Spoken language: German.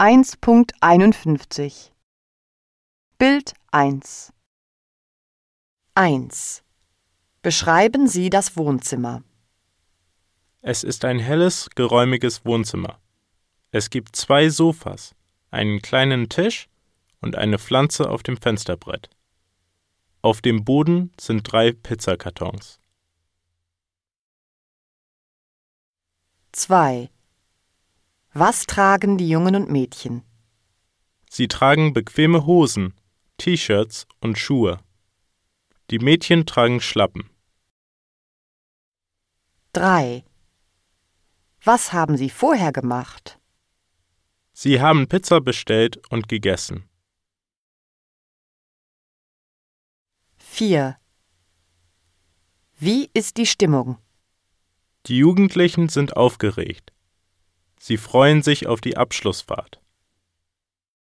1.51 Bild 1 1. Beschreiben Sie das Wohnzimmer. Es ist ein helles, geräumiges Wohnzimmer. Es gibt zwei Sofas, einen kleinen Tisch und eine Pflanze auf dem Fensterbrett. Auf dem Boden sind drei Pizzakartons. 2. Was tragen die Jungen und Mädchen? Sie tragen bequeme Hosen, T-Shirts und Schuhe. Die Mädchen tragen Schlappen. 3. Was haben Sie vorher gemacht? Sie haben Pizza bestellt und gegessen. 4. Wie ist die Stimmung? Die Jugendlichen sind aufgeregt. Sie freuen sich auf die Abschlussfahrt.